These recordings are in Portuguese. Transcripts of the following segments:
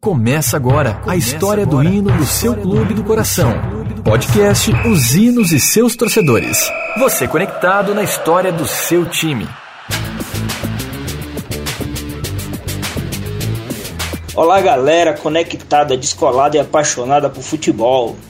Começa agora a história do hino do seu clube do coração. Podcast Os Hinos e seus torcedores. Você conectado na história do seu time. Olá, galera conectada, descolada e apaixonada por futebol.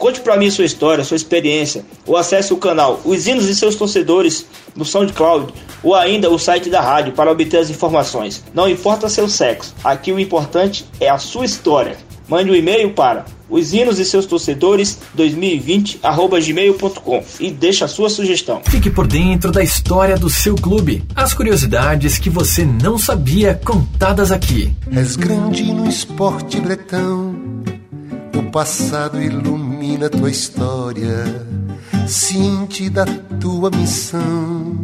Conte para mim sua história, sua experiência, ou acesse o canal Os Hinos e seus torcedores no SoundCloud ou ainda o site da rádio para obter as informações. Não importa seu sexo, aqui o importante é a sua história. Mande um e-mail para os hinos e seus torcedores 2020@gmail.com e deixe a sua sugestão. Fique por dentro da história do seu clube. As curiosidades que você não sabia contadas aqui. És grande no esporte bretão. O passado ilumina tua história. Cinte da tua missão.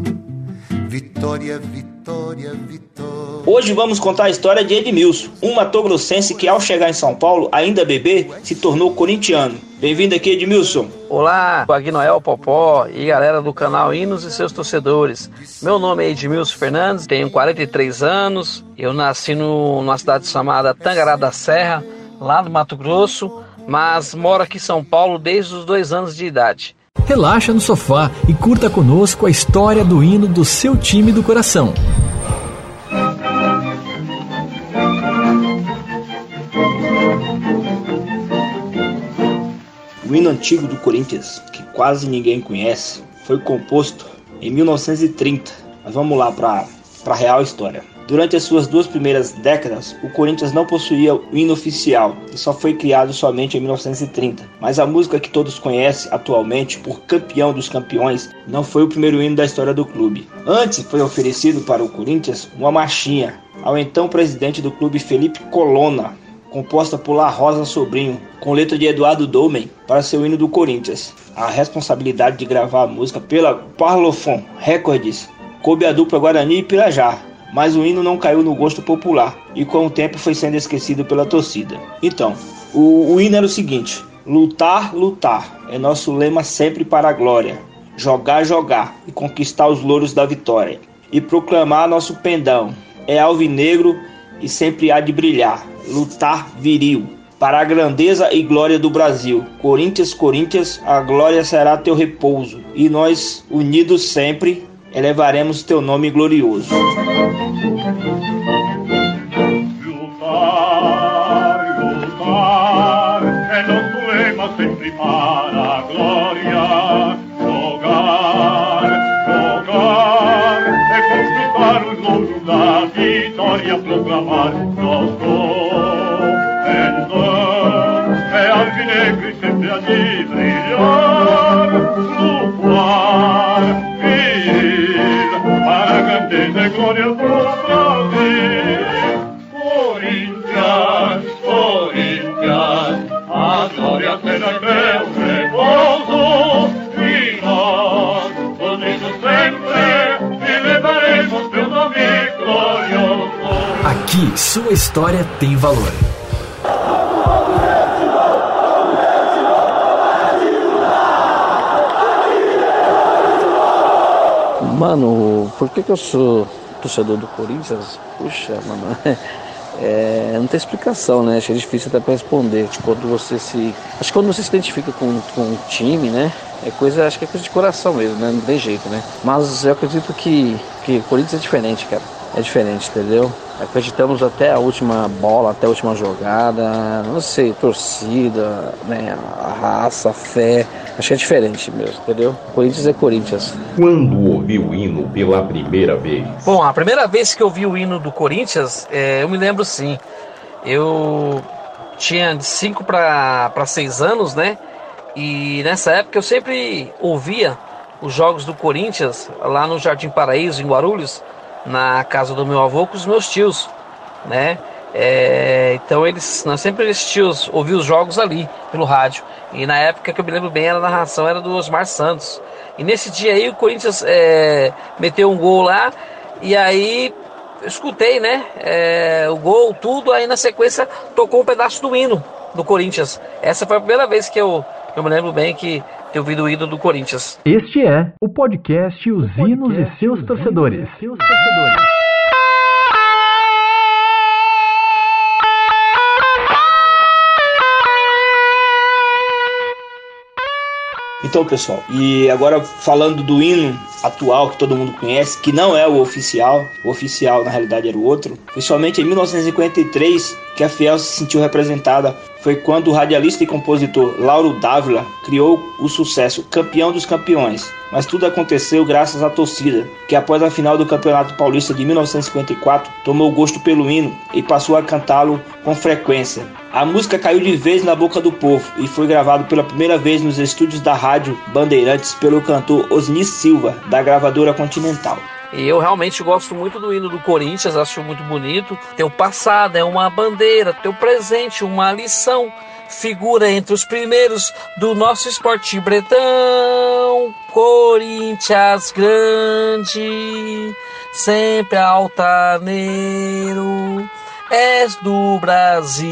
Vitória, vitória, vitória. Hoje vamos contar a história de Edmilson, um matogrossense que ao chegar em São Paulo, ainda bebê, se tornou corintiano. Bem-vindo aqui, Edmilson. Olá, Agnoel Popó e galera do canal Hinos e seus torcedores. Meu nome é Edmilson Fernandes, tenho 43 anos. Eu nasci no, numa cidade chamada Tangará da Serra, lá no Mato Grosso, mas moro aqui em São Paulo desde os dois anos de idade. Relaxa no sofá e curta conosco a história do hino do seu time do coração. O hino antigo do Corinthians, que quase ninguém conhece, foi composto em 1930. Mas vamos lá para a real história. Durante as suas duas primeiras décadas, o Corinthians não possuía o hino oficial e só foi criado somente em 1930. Mas a música que todos conhecem atualmente por Campeão dos Campeões não foi o primeiro hino da história do clube. Antes foi oferecido para o Corinthians uma marchinha ao então presidente do clube Felipe Colonna, composta por La Rosa Sobrinho, com letra de Eduardo Dolmen, para seu hino do Corinthians. A responsabilidade de gravar a música pela Parlophone Records coube à dupla Guarani e Pirajá, mas o hino não caiu no gosto popular e com o tempo foi sendo esquecido pela torcida. Então, o, o hino era o seguinte: lutar, lutar é nosso lema sempre para a glória, jogar, jogar e conquistar os louros da vitória, e proclamar nosso pendão é alvinegro e sempre há de brilhar, lutar viril. Para a grandeza e glória do Brasil. Corinthians, Corinthians, a glória será teu repouso. E nós, unidos sempre, elevaremos teu nome glorioso. Lutar, lutar, é nosso lema sempre para a glória. Jogar, jogar, é conquistar os louros da vitória, proclamar nosso Sua história tem valor. Mano, por que, que eu sou torcedor do Corinthians? Puxa, mano, é, não tem explicação, né? É difícil até pra responder. Tipo, quando você se. Acho que quando você se identifica com, com um time, né? É coisa, acho que é coisa de coração mesmo, né? Não tem jeito, né? Mas eu acredito que, que Corinthians é diferente, cara. É diferente, entendeu? Acreditamos até a última bola, até a última jogada, não sei, torcida, né, a raça, a fé. Acho que é diferente mesmo, entendeu? Corinthians é Corinthians. Quando ouviu o hino pela primeira vez? Bom, a primeira vez que eu vi o hino do Corinthians, é, eu me lembro sim. Eu tinha de 5 para 6 anos, né? E nessa época eu sempre ouvia os jogos do Corinthians lá no Jardim Paraíso, em Guarulhos, na casa do meu avô com os meus tios, né? É, então eles, nós sempre tios ouvi os jogos ali pelo rádio. E na época que eu me lembro bem, a narração era do Osmar Santos. E nesse dia aí o Corinthians é, meteu um gol lá e aí eu escutei, né? É, o gol, tudo. Aí na sequência tocou um pedaço do hino do Corinthians. Essa foi a primeira vez que eu, eu me lembro bem que ter ouvido o hino do Corinthians. Este é o podcast Os Hinos e seus torcedores. Seus torcedores. Então, pessoal, e agora falando do hino atual que todo mundo conhece, que não é o oficial, o oficial na realidade era o outro. Principalmente em 1953, que a Fiel se sentiu representada foi quando o radialista e compositor Lauro Dávila criou o sucesso Campeão dos Campeões. Mas tudo aconteceu graças à torcida, que após a final do Campeonato Paulista de 1954 tomou gosto pelo hino e passou a cantá-lo com frequência. A música caiu de vez na boca do povo e foi gravado pela primeira vez nos estúdios da Rádio Bandeirantes pelo cantor Osni Silva, da gravadora Continental. E eu realmente gosto muito do hino do Corinthians, acho muito bonito. Teu passado é uma bandeira, teu presente uma lição. Figura entre os primeiros do nosso esporte bretão. Corinthians grande, sempre altaneiro. És do Brasil,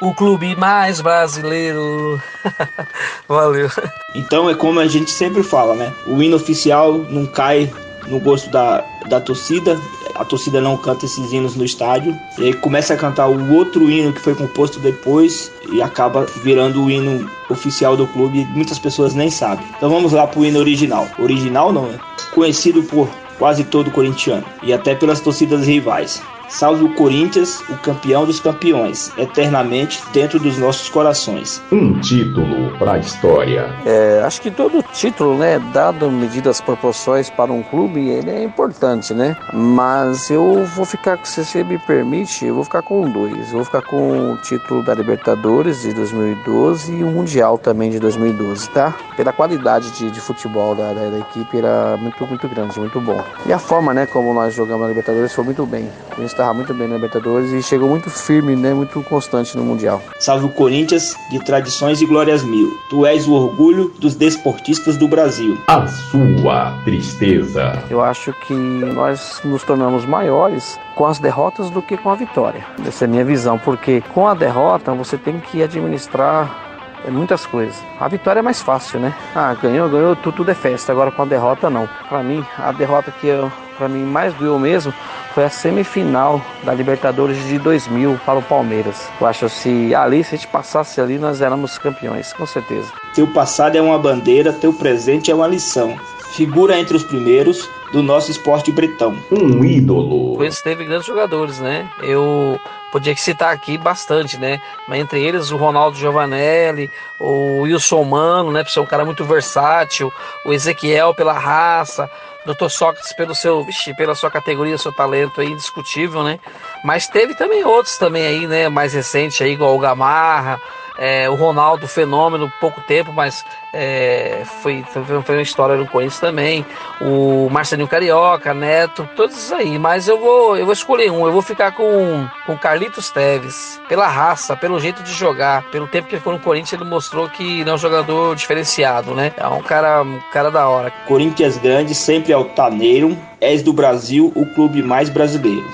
o clube mais brasileiro. Valeu. Então é como a gente sempre fala, né? O hino oficial não cai no gosto da, da torcida. A torcida não canta esses hinos no estádio. E aí começa a cantar o outro hino que foi composto depois e acaba virando o hino oficial do clube. Muitas pessoas nem sabem. Então vamos lá pro hino original. Original não, é? Conhecido por quase todo corintiano e até pelas torcidas rivais. Salve o Corinthians, o campeão dos campeões, eternamente dentro dos nossos corações. Um título para a história. É, acho que todo título, né, dado medidas proporções para um clube, ele é importante, né? Mas eu vou ficar, se você me permite, eu vou ficar com dois. Eu vou ficar com o título da Libertadores de 2012 e o Mundial também de 2012, tá? Pela qualidade de, de futebol da, da, da, equipe era muito, muito grande, muito bom. E a forma, né, como nós jogamos na Libertadores foi muito bem. A gente estava muito bem na Libertadores e chegou muito firme, né, muito constante no Mundial. Salve o Corinthians de tradições e glórias mil. Tu és o orgulho dos desportistas do Brasil. A sua tristeza. Eu acho que nós nos tornamos maiores com as derrotas do que com a vitória. Essa é a minha visão, porque com a derrota você tem que administrar muitas coisas. A vitória é mais fácil, né? Ah, ganhou, ganhou, tudo, tudo é festa. Agora com a derrota não. Para mim, a derrota que eu, para mim mais doeu mesmo foi a semifinal da Libertadores de 2000 para o Palmeiras. Eu acho se ali, se a gente passasse ali, nós éramos campeões, com certeza. Teu passado é uma bandeira, teu presente é uma lição. Figura entre os primeiros do nosso esporte bretão. Um ídolo. Pois teve grandes jogadores, né? Eu podia citar aqui bastante, né? Mas entre eles o Ronaldo Giovanelli, o Wilson Mano, né? Por ser um cara muito versátil, o Ezequiel pela raça, Dr. Sócrates pelo seu, vixi, pela sua categoria, seu talento aí indiscutível, né? Mas teve também outros também aí, né? Mais recente aí, igual o Gamarra, é, o Ronaldo, fenômeno, pouco tempo, mas é, foi, foi, uma história no Corinthians também. O Marcelinho Carioca, Neto, todos isso aí. Mas eu vou, eu vou escolher um. Eu vou ficar com com Carlitos Teves, pela raça, pelo jeito de jogar, pelo tempo que ele foi no Corinthians, ele mostrou que ele é um jogador diferenciado, né? É um cara, um cara da hora. Corinthians grande, sempre altaneiro, és do Brasil, o clube mais brasileiro.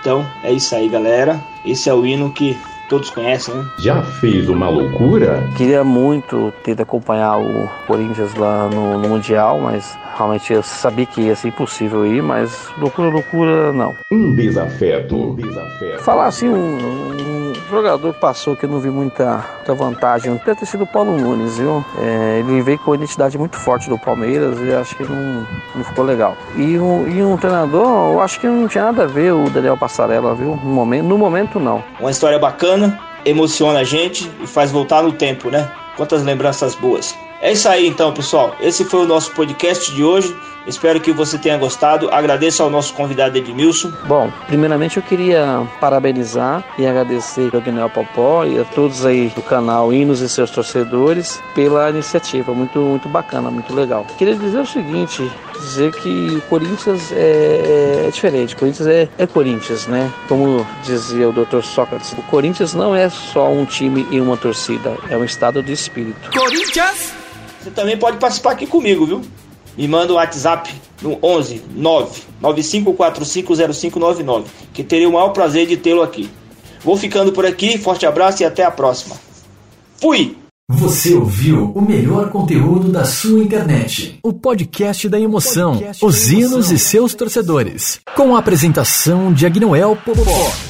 Então é isso aí, galera. Esse é o hino que todos conhecem, né? Já fez uma loucura? Queria muito ter acompanhar o Corinthians lá no, no, Mundial, mas realmente eu sabia que ia ser impossível ir, mas loucura, loucura, não. Um desafeto. Um desafeto. Falar assim, um, um, jogador que passou que eu não vi muita, muita vantagem deve ter sido o Paulo Nunes, viu? É, ele veio com a identidade muito forte do Palmeiras e acho que não, não ficou legal. E um, e um treinador, eu acho que não tinha nada a ver o Daniel Passarella, viu? No momento, no momento não. Uma história bacana, emociona a gente e faz voltar no tempo, né? Quantas lembranças boas. É isso aí então, pessoal. Esse foi o nosso podcast de hoje. Espero que você tenha gostado. Agradeço ao nosso convidado Edmilson. Bom, primeiramente eu queria parabenizar e agradecer ao Daniel Popó e a todos aí do canal Hinos e seus torcedores pela iniciativa. Muito, muito bacana, muito legal. Queria dizer o seguinte: dizer que o Corinthians é, é diferente. O Corinthians é, é Corinthians, né? Como dizia o Dr. Sócrates, o Corinthians não é só um time e uma torcida, é um estado de espírito. Corinthians! Você também pode participar aqui comigo, viu? Me manda um WhatsApp no 11 9 95450599, que terei o maior prazer de tê-lo aqui. Vou ficando por aqui, forte abraço e até a próxima. Fui! Você ouviu o melhor conteúdo da sua internet. O podcast da emoção, podcast os hinos e seus torcedores. Com a apresentação de Agnoel Popó.